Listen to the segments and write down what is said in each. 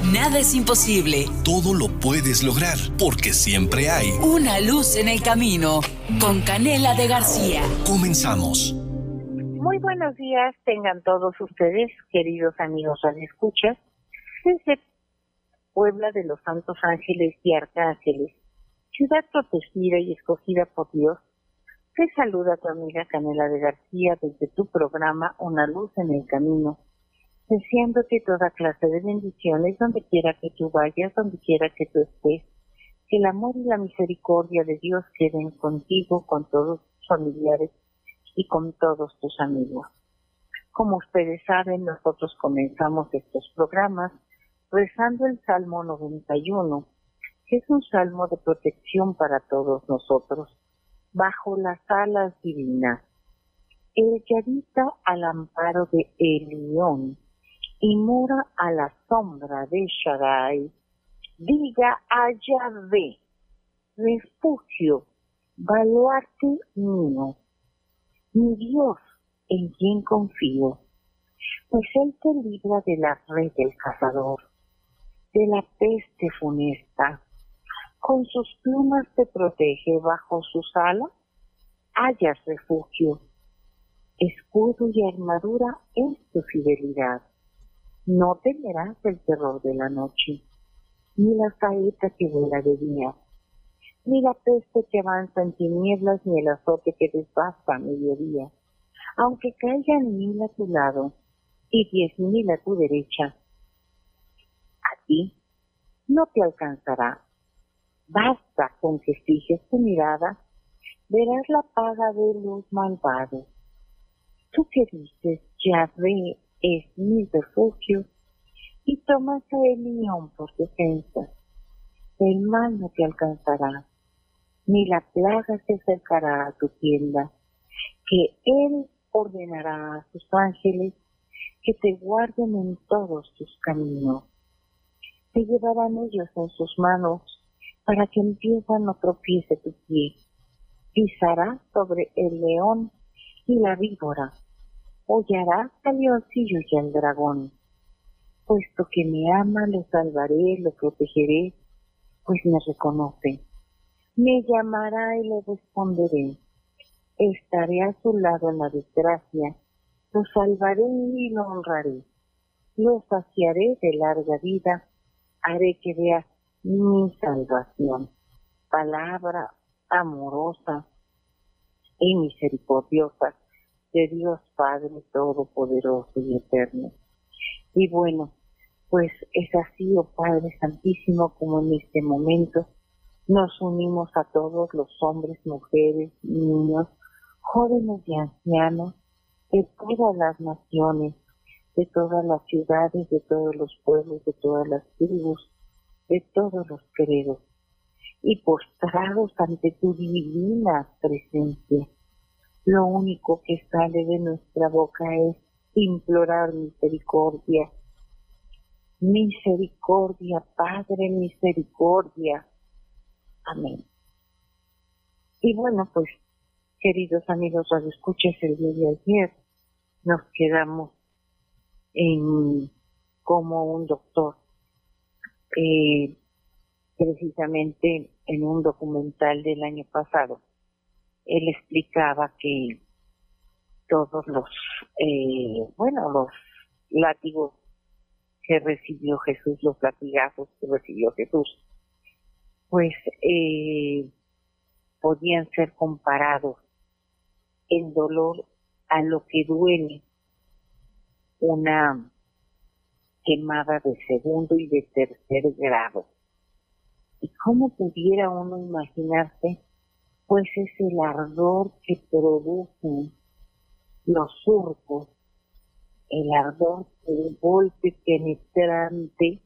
Nada es imposible. Todo lo puedes lograr porque siempre hay una luz en el camino. Con Canela de García. Comenzamos. Muy buenos días, tengan todos ustedes, queridos amigos escuchas, desde Puebla de los Santos Ángeles y Arcángeles, ciudad protegida y escogida por Dios. Te saluda tu amiga Canela de García desde tu programa Una luz en el camino deseándote toda clase de bendiciones donde quiera que tú vayas, donde quiera que tú estés. Que el amor y la misericordia de Dios queden contigo, con todos tus familiares y con todos tus amigos. Como ustedes saben, nosotros comenzamos estos programas rezando el Salmo 91, que es un salmo de protección para todos nosotros, bajo las alas divinas. El que habita al amparo de Elión y mora a la sombra de Shaddai, diga a Yahvé, refugio, baluarte mío, mi Dios en quien confío, pues Él te libra de la red del cazador, de la peste funesta, con sus plumas te protege bajo sus alas, hallas refugio, escudo y armadura es tu fidelidad no temerás el terror de la noche, ni la saeta que vuela de día, ni la peste que avanza en tinieblas, ni el azote que desbasta a mediodía. Aunque caigan mil a tu lado y diez mil a tu derecha, a ti no te alcanzará. Basta con que fijes tu mirada, verás la paga de los malvados. Tú que dices, ya ve es mi refugio, y tomas el león por defensa. El mal no te alcanzará, ni la plaga se acercará a tu tienda, que Él ordenará a sus ángeles que te guarden en todos tus caminos. Te llevarán ellos en sus manos para que en piedra no tropiece tu pie. Pisarás sobre el león y la víbora hollará al leoncillo y al dragón. Puesto que me ama, lo salvaré, lo protegeré, pues me reconoce. Me llamará y le responderé. Estaré a su lado en la desgracia, lo salvaré y lo honraré. Lo saciaré de larga vida, haré que vea mi salvación. Palabra amorosa y misericordiosa de Dios Padre Todopoderoso y Eterno. Y bueno, pues es así, oh Padre Santísimo, como en este momento nos unimos a todos los hombres, mujeres, niños, jóvenes y ancianos de todas las naciones, de todas las ciudades, de todos los pueblos, de todas las tribus, de todos los credos, y postrados ante tu divina presencia lo único que sale de nuestra boca es implorar misericordia. Misericordia, Padre, misericordia. Amén. Y bueno, pues, queridos amigos, los escuchas el día de ayer, nos quedamos en como un doctor, eh, precisamente en un documental del año pasado, él explicaba que todos los, eh, bueno, los látigos que recibió Jesús, los latigazos que recibió Jesús, pues eh, podían ser comparados en dolor a lo que duele una quemada de segundo y de tercer grado. ¿Y cómo pudiera uno imaginarse pues es el ardor que producen los surcos, el ardor del golpe penetrante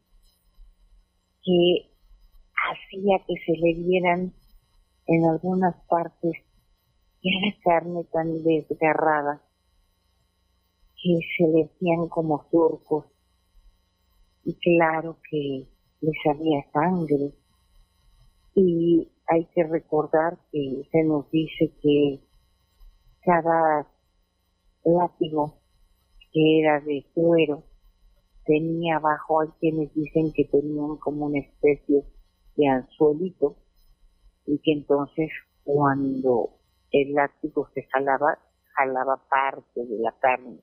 que hacía que se le vieran en algunas partes la carne tan desgarrada que se le hacían como surcos. Y claro que le salía sangre. Y hay que recordar que se nos dice que cada látigo que era de cuero tenía abajo, hay quienes dicen que tenían como una especie de anzuelito y que entonces cuando el látigo se jalaba, jalaba parte de la carne.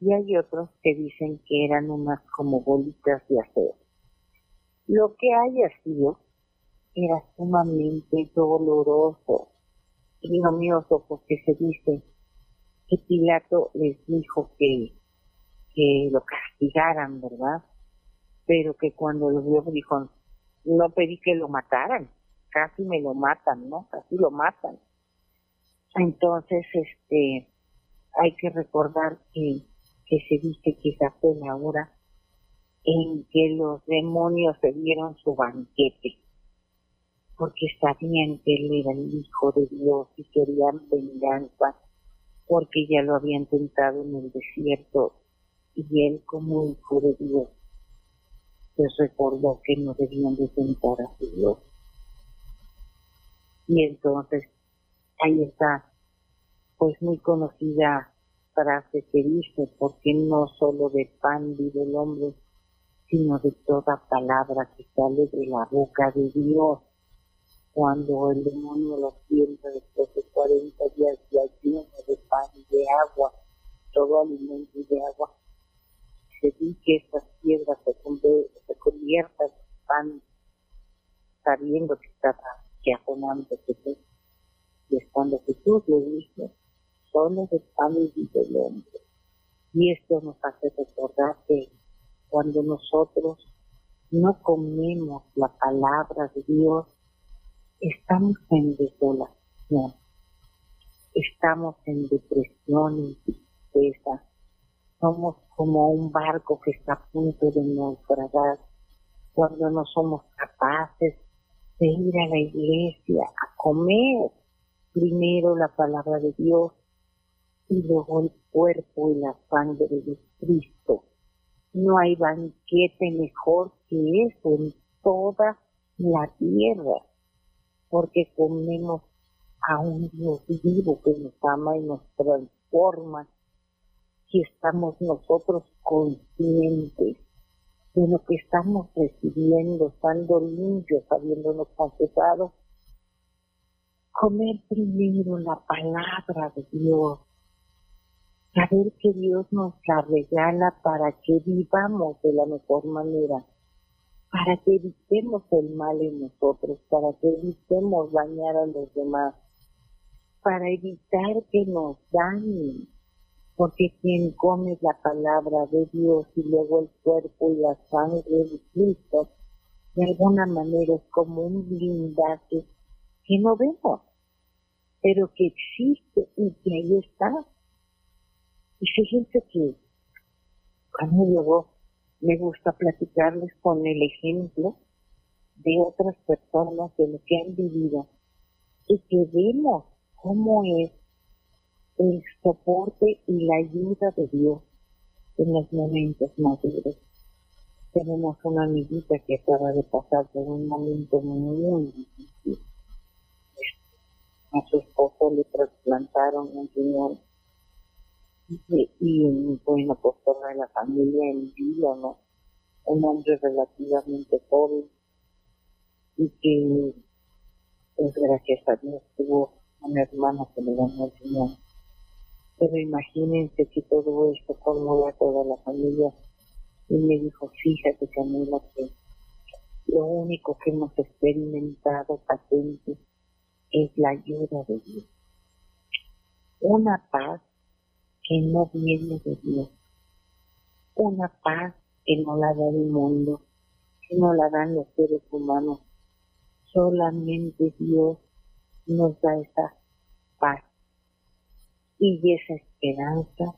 Y hay otros que dicen que eran unas como bolitas de acero. Lo que haya sido era sumamente doloroso y ignominioso porque se dice que Pilato les dijo que, que lo castigaran, ¿verdad? Pero que cuando lo vio dijo, no pedí que lo mataran, casi me lo matan, ¿no? Casi lo matan. Entonces, este, hay que recordar que, que se dice que esa fue la hora en que los demonios se dieron su banquete, porque sabían que él era el Hijo de Dios y querían venganza, porque ya lo habían tentado en el desierto y él como Hijo de Dios les recordó que no debían de tentar a su Dios. Y entonces ahí está, pues muy conocida frase que dice, porque no solo de pan vive el hombre, sino de toda palabra que sale de la boca de Dios. Cuando el demonio lo sienta después de 40 días ya lleno de pan y de agua, todo alimento y de agua, se dice que estas piedras se, se conviertan en pan, sabiendo que estaba que Jesús. Y es cuando Jesús le dice, son los pan y del hombre. Y esto nos hace recordar que cuando nosotros no comemos la palabra de Dios, estamos en desolación, estamos en depresión, en tristeza, somos como un barco que está a punto de naufragar, cuando no somos capaces de ir a la iglesia a comer primero la palabra de Dios y luego el cuerpo y la sangre de Cristo. No hay banquete mejor que eso en toda la tierra, porque comemos a un Dios vivo que nos ama y nos transforma. Si estamos nosotros conscientes de lo que estamos recibiendo, estando limpios, habiéndonos confesado, comer primero la palabra de Dios, saber que Dios nos la regala para que vivamos de la mejor manera, para que evitemos el mal en nosotros, para que evitemos dañar a los demás, para evitar que nos dañen, porque quien come la palabra de Dios y luego el cuerpo y la sangre de Cristo, de alguna manera es como un blindaje que no vemos, pero que existe y que ahí está. Y fíjense que cuando luego me gusta platicarles con el ejemplo de otras personas de lo que han vivido y que vemos cómo es el soporte y la ayuda de Dios en los momentos más duros. Tenemos una amiguita que acaba de pasar por un momento muy difícil. A su esposo le trasplantaron un riñón y, y bueno, pues toda la familia en vida, ¿no? Un hombre relativamente joven y que, pues gracias a Dios, tuvo un hermano que le ganó el riñón pero imagínense que todo esto conmueve a toda la familia. Y me dijo, fíjate Camila, que lo único que hemos experimentado patente es la ayuda de Dios. Una paz que no viene de Dios. Una paz que no la da el mundo, que no la dan los seres humanos. Solamente Dios nos da esa paz y esa esperanza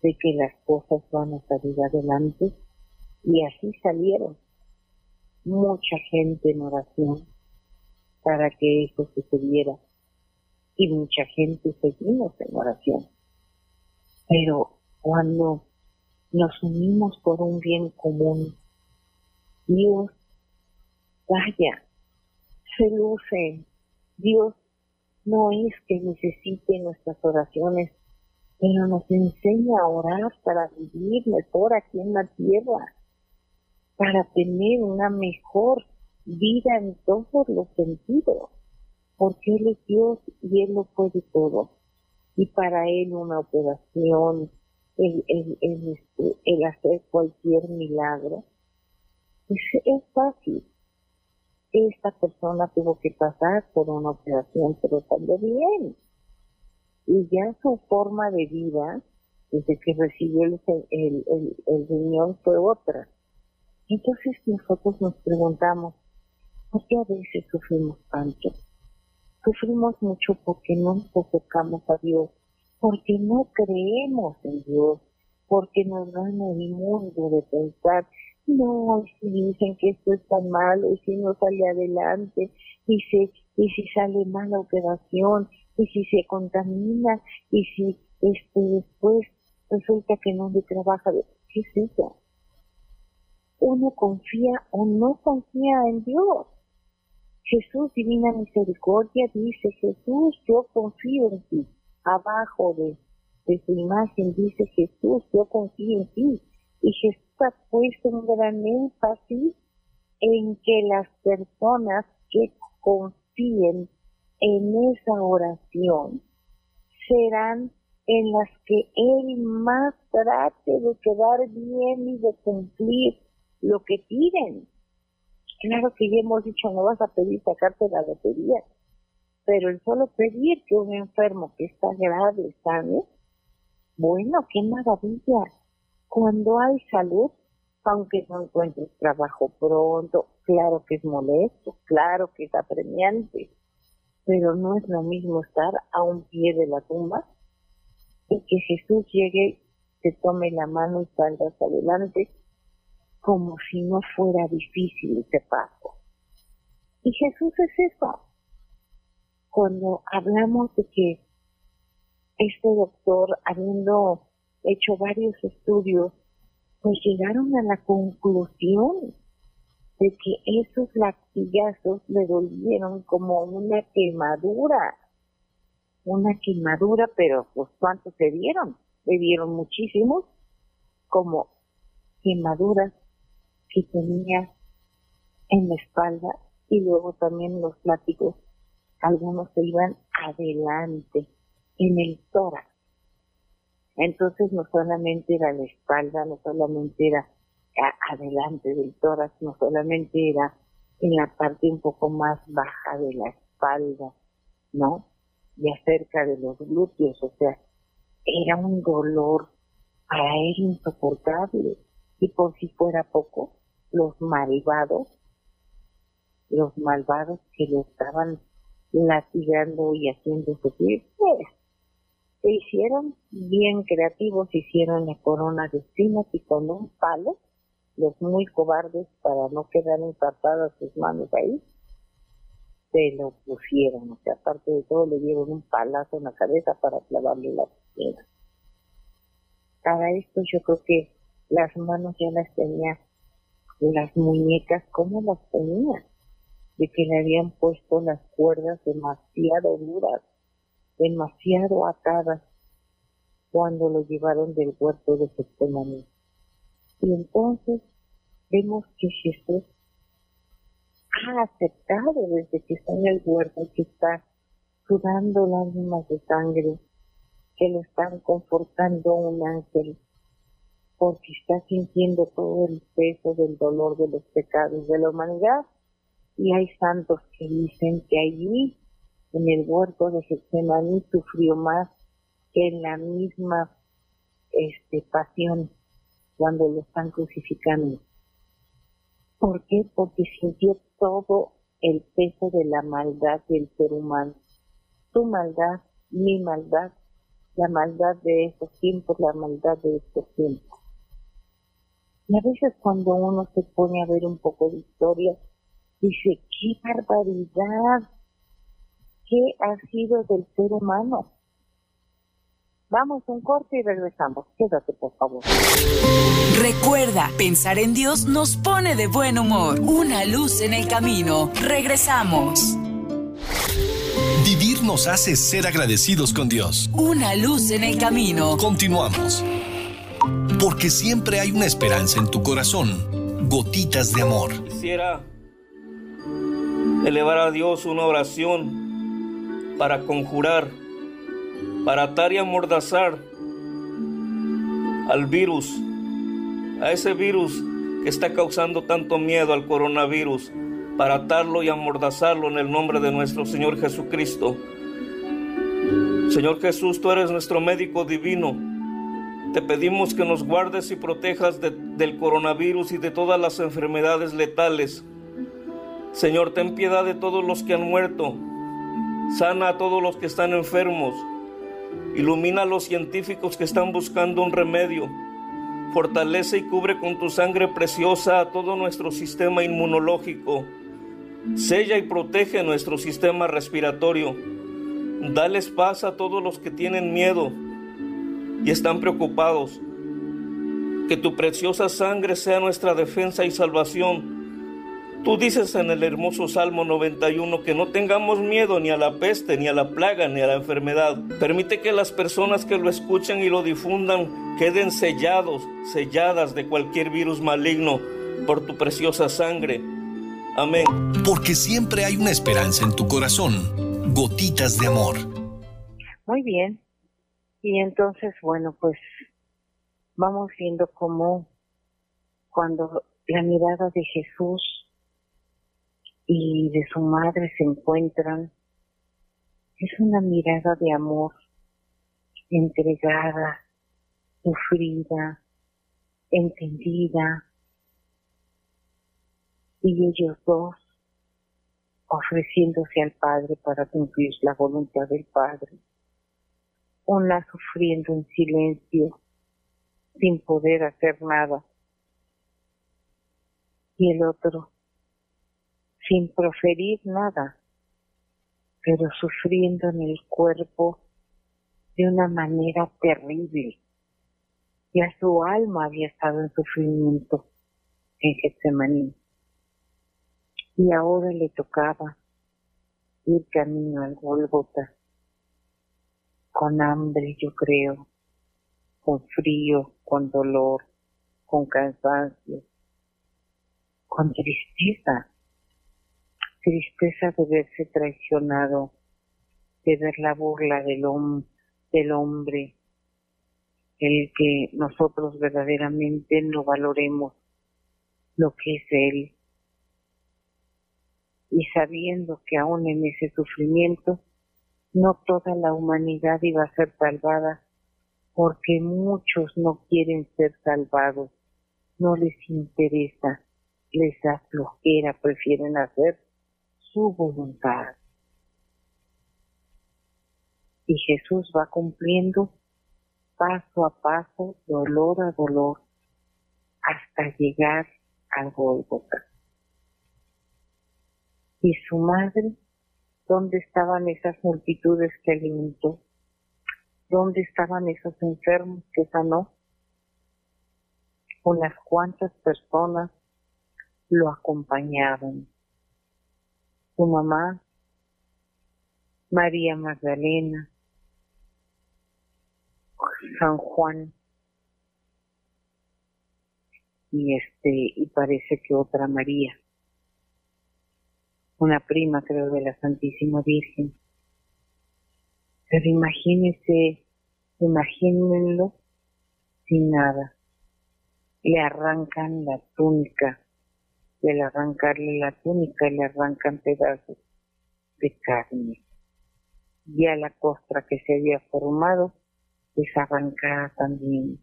de que las cosas van a salir adelante y así salieron mucha gente en oración para que eso sucediera y mucha gente seguimos en oración pero cuando nos unimos por un bien común Dios vaya se luce Dios no es que necesite nuestras oraciones pero nos enseña a orar para vivir mejor aquí en la tierra, para tener una mejor vida en todos los sentidos, porque Él es Dios y Él lo puede todo. Y para Él una operación, el, el, el, el hacer cualquier milagro, pues es fácil. Esta persona tuvo que pasar por una operación, pero salió bien. Y ya su forma de vida, desde que recibió el, el, el, el riñón, fue otra. Entonces nosotros nos preguntamos, ¿por qué a veces sufrimos tanto? Sufrimos mucho porque no nos acercamos a Dios, porque no creemos en Dios, porque nos dan el mundo de pensar, no, si dicen que esto es tan malo, y si no sale adelante, y si, y si sale mala operación, y si se contamina, y si este después resulta que no le trabaja, ¿qué es eso? Uno confía o no confía en Dios. Jesús, divina misericordia, dice, Jesús, yo confío en ti. Abajo de, de su imagen dice, Jesús, yo confío en ti. Y Jesús ha puesto un gran énfasis en que las personas que confíen en esa oración serán en las que Él más trate de quedar bien y de cumplir lo que piden. Claro que ya hemos dicho, no vas a pedir sacarte la lotería, pero el solo pedir que un enfermo que está grave sane, bueno, qué maravilla. Cuando hay salud, aunque no encuentres trabajo pronto, claro que es molesto, claro que es apremiante, pero no es lo mismo estar a un pie de la tumba y que Jesús llegue, te tome la mano y salgas adelante como si no fuera difícil ese paso. Y Jesús es eso. Cuando hablamos de que este doctor, habiendo hecho varios estudios, pues llegaron a la conclusión de que esos latigazos le dolieron como una quemadura, una quemadura, pero pues cuántos se dieron, le dieron muchísimos, como quemaduras que tenía en la espalda y luego también los látigos, algunos se iban adelante, en el tórax. Entonces no solamente era la espalda, no solamente era adelante del tórax, no solamente era en la parte un poco más baja de la espalda, ¿no? Y acerca de los glúteos, o sea, era un dolor para él insoportable. Y por si fuera poco, los malvados, los malvados que lo estaban latigando y haciendo sufrir, pues, se hicieron bien creativos, hicieron la corona de espinas y con un palo, los muy cobardes para no quedar empapadas sus manos ahí, se lo pusieron, o sea, aparte de todo le dieron un palazo en la cabeza para clavarle la piedra. Para esto yo creo que las manos ya las tenía las muñecas, ¿cómo las tenía? De que le habían puesto las cuerdas demasiado duras, demasiado atadas, cuando lo llevaron del huerto de Getsemaní. Y entonces vemos que Jesús ha aceptado desde que está en el huerto, que está sudando lágrimas de sangre, que lo están confortando un ángel, porque está sintiendo todo el peso del dolor de los pecados de la humanidad. Y hay santos que dicen que allí, en el huerto de Getsemaní, sufrió más que en la misma este, pasión cuando lo están crucificando. ¿Por qué? Porque sintió todo el peso de la maldad del ser humano. Tu maldad, mi maldad, la maldad de estos tiempos, la maldad de estos tiempos. Y a veces cuando uno se pone a ver un poco de historia, dice, qué barbaridad, qué ha sido del ser humano. Vamos un corte y regresamos. Quédate, por favor. Recuerda, pensar en Dios nos pone de buen humor. Una luz en el camino. Regresamos. Vivir nos hace ser agradecidos con Dios. Una luz en el camino. Continuamos. Porque siempre hay una esperanza en tu corazón. Gotitas de amor. Quisiera elevar a Dios una oración para conjurar, para atar y amordazar al virus, a ese virus que está causando tanto miedo al coronavirus, para atarlo y amordazarlo en el nombre de nuestro Señor Jesucristo. Señor Jesús, tú eres nuestro médico divino. Te pedimos que nos guardes y protejas del coronavirus y de todas las enfermedades letales. Señor, ten piedad de todos los que han muerto. Sana a todos los que están enfermos. Ilumina a los científicos que están buscando un remedio. Fortalece y cubre con tu sangre preciosa a todo nuestro sistema inmunológico. Sella y protege nuestro sistema respiratorio. Dales paz a todos los que tienen miedo y están preocupados. Que tu preciosa sangre sea nuestra defensa y salvación Tú dices en el hermoso Salmo 91 que no tengamos miedo ni a la peste, ni a la plaga, ni a la enfermedad. Permite que las personas que lo escuchen y lo difundan queden sellados, selladas de cualquier virus maligno por tu preciosa sangre. Amén. Porque siempre hay una esperanza en tu corazón. Gotitas de amor. Muy bien. Y entonces, bueno, pues vamos viendo cómo cuando la mirada de Jesús y de su madre se encuentran, es una mirada de amor, entregada, sufrida, entendida, y ellos dos ofreciéndose al Padre para cumplir la voluntad del Padre, una sufriendo en silencio, sin poder hacer nada, y el otro sin proferir nada, pero sufriendo en el cuerpo de una manera terrible. Ya su alma había estado en sufrimiento en Getsemaní. Y ahora le tocaba ir camino al Golgota, con hambre, yo creo, con frío, con dolor, con cansancio, con tristeza tristeza de verse traicionado, de ver la burla del, del hombre, el que nosotros verdaderamente no valoremos lo que es Él. Y sabiendo que aún en ese sufrimiento no toda la humanidad iba a ser salvada, porque muchos no quieren ser salvados, no les interesa, les da flojera, prefieren hacer su voluntad. Y Jesús va cumpliendo paso a paso, dolor a dolor, hasta llegar al Golgota. Y su madre, ¿dónde estaban esas multitudes que alimentó? ¿Dónde estaban esos enfermos que sanó? Unas cuantas personas lo acompañaban su mamá, María Magdalena, San Juan, y este, y parece que otra María, una prima creo de la Santísima Virgen. Pero imagínense, imagínenlo sin nada. Le arrancan la túnica y al arrancarle la túnica le arrancan pedazos de carne. Y a la costra que se había formado es arrancada también.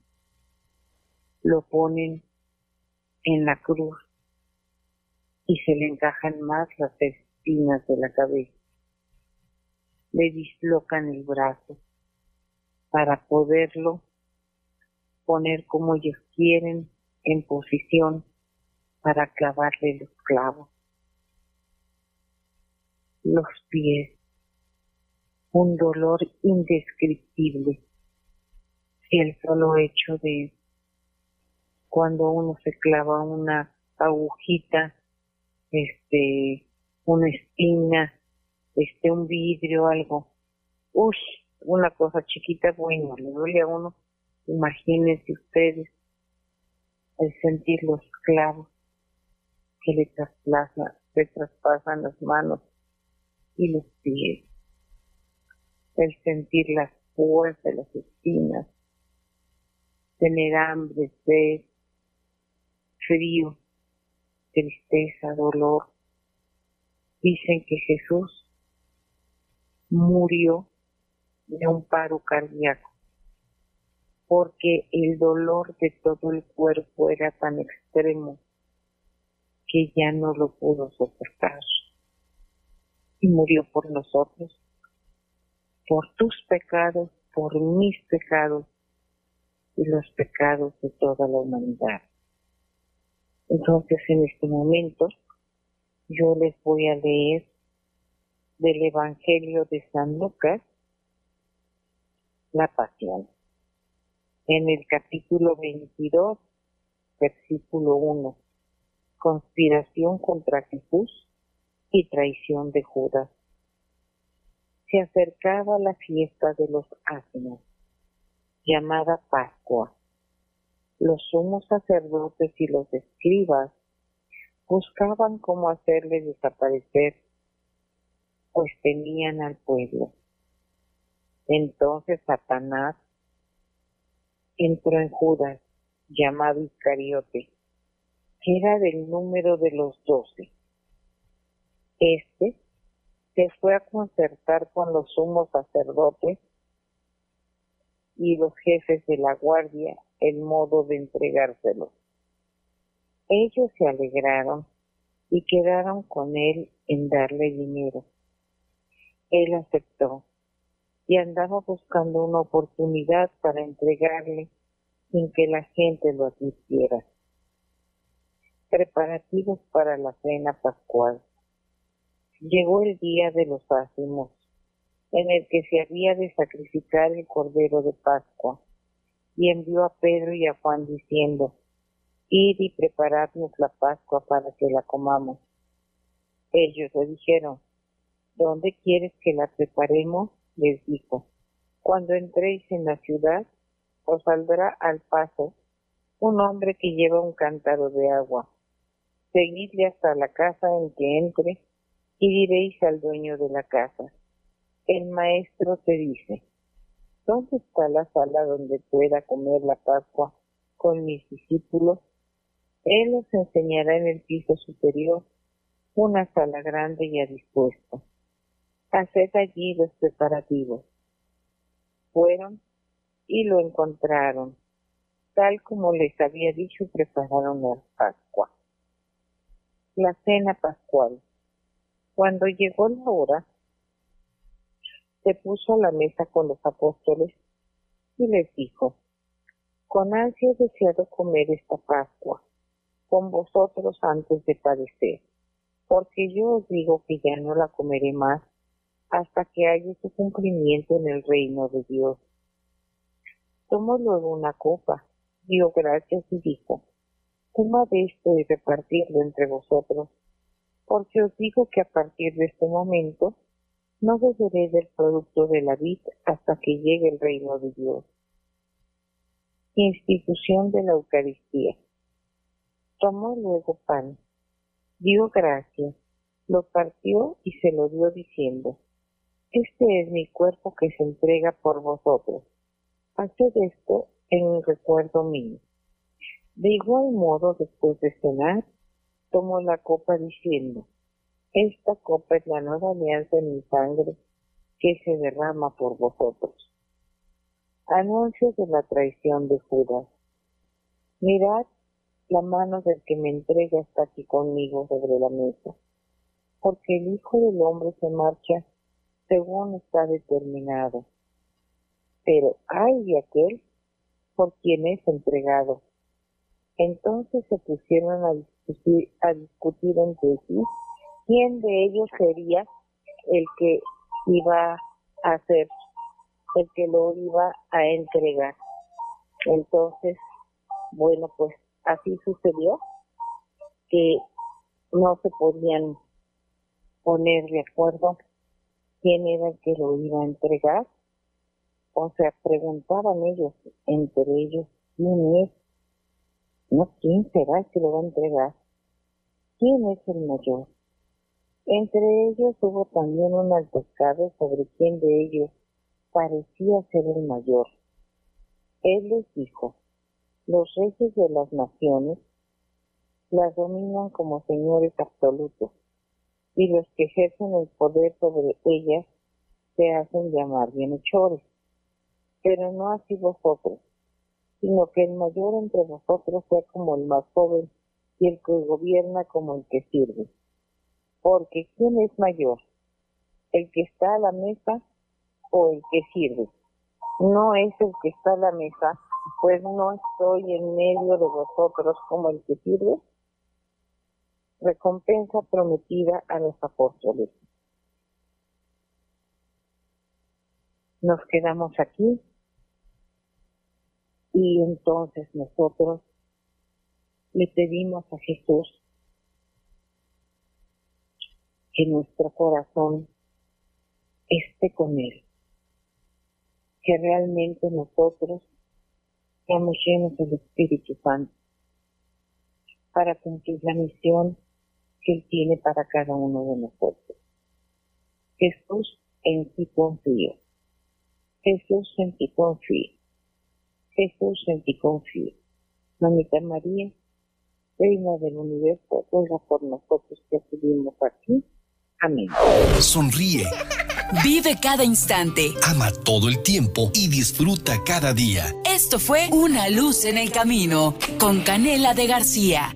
Lo ponen en la cruz y se le encajan más las espinas de la cabeza. Le dislocan el brazo para poderlo poner como ellos quieren en posición para clavarle los clavos. Los pies, un dolor indescriptible. El solo hecho de cuando uno se clava una agujita, este, una espina este, un vidrio, algo. Uy, una cosa chiquita, bueno, le duele a uno. Imagínense ustedes el sentir los clavos que le, trasplaza, le traspasan las manos y los pies, el sentir las fuerzas de las espinas, tener hambre, sed, frío, tristeza, dolor. Dicen que Jesús murió de un paro cardíaco porque el dolor de todo el cuerpo era tan extremo que ya no lo pudo soportar y murió por nosotros, por tus pecados, por mis pecados y los pecados de toda la humanidad. Entonces en este momento yo les voy a leer del Evangelio de San Lucas la pasión. En el capítulo 22, versículo 1, conspiración contra Jesús y traición de Judas. Se acercaba la fiesta de los ázimos, llamada Pascua los sumos sacerdotes y los escribas buscaban cómo hacerle desaparecer, pues tenían al pueblo. Entonces Satanás entró en Judas, llamado Iscariote, que era del número de los doce. Este se fue a concertar con los sumos sacerdotes y los jefes de la guardia el modo de entregárselo. Ellos se alegraron y quedaron con él en darle dinero. Él aceptó y andaba buscando una oportunidad para entregarle sin que la gente lo advirtiera. Preparativos para la cena pascual. Llegó el día de los ácimos en el que se había de sacrificar el cordero de Pascua, y envió a Pedro y a Juan diciendo, Id y preparadnos la Pascua para que la comamos. Ellos le dijeron, ¿dónde quieres que la preparemos? les dijo, cuando entréis en la ciudad, os saldrá al paso un hombre que lleva un cántaro de agua. Seguidle hasta la casa en que entre y diréis al dueño de la casa el maestro te dice, ¿dónde está la sala donde pueda comer la Pascua con mis discípulos? Él os enseñará en el piso superior una sala grande y a dispuesto. Haced allí los preparativos. Fueron y lo encontraron. Tal como les había dicho, prepararon la Pascua. La cena pascual. Cuando llegó la hora, se puso a la mesa con los apóstoles y les dijo, con ansia he deseado comer esta Pascua con vosotros antes de padecer, porque yo os digo que ya no la comeré más hasta que haya su cumplimiento en el reino de Dios. Tomó luego una copa, dio gracias y dijo, tomad esto y repartirlo entre vosotros, porque os digo que a partir de este momento no beberé del producto de la vid hasta que llegue el reino de Dios. Institución de la Eucaristía. Tomó luego pan, dio gracias, lo partió y se lo dio diciendo, Este es mi cuerpo que se entrega por vosotros. Haced esto en recuerdo mío. De igual modo, después de cenar, tomó la copa diciendo, esta copa es la nueva alianza en mi sangre que se derrama por vosotros. Anuncio de la traición de Judas. Mirad, la mano del que me entrega está aquí conmigo sobre la mesa, porque el Hijo del Hombre se marcha según está determinado. Pero hay de aquel por quien es entregado. Entonces se pusieron a discutir entre sí quién de ellos sería el que iba a hacer, el que lo iba a entregar. Entonces, bueno, pues así sucedió que no se podían poner de acuerdo quién era el que lo iba a entregar. O sea, preguntaban ellos, entre ellos, ¿quién es? No, ¿quién será el que lo va a entregar? ¿Quién es el mayor? Entre ellos hubo también un altercado sobre quién de ellos parecía ser el mayor. Él les dijo, los reyes de las naciones las dominan como señores absolutos y los que ejercen el poder sobre ellas se hacen llamar bienhechores. Pero no así vosotros, sino que el mayor entre vosotros sea como el más joven y el que gobierna como el que sirve. Porque ¿quién es mayor? ¿El que está a la mesa o el que sirve? No es el que está a la mesa, pues no estoy en medio de vosotros como el que sirve. Recompensa prometida a los apóstoles. Nos quedamos aquí y entonces nosotros le pedimos a Jesús que nuestro corazón esté con Él, que realmente nosotros seamos llenos del Espíritu Santo para cumplir la misión que Él tiene para cada uno de nosotros. Jesús, en ti confío. Jesús, en ti confío. Jesús, en ti confío. Mamita María, Reina del Universo, ruega por nosotros que acudimos aquí Sonríe. Vive cada instante. Ama todo el tiempo y disfruta cada día. Esto fue Una luz en el camino con Canela de García.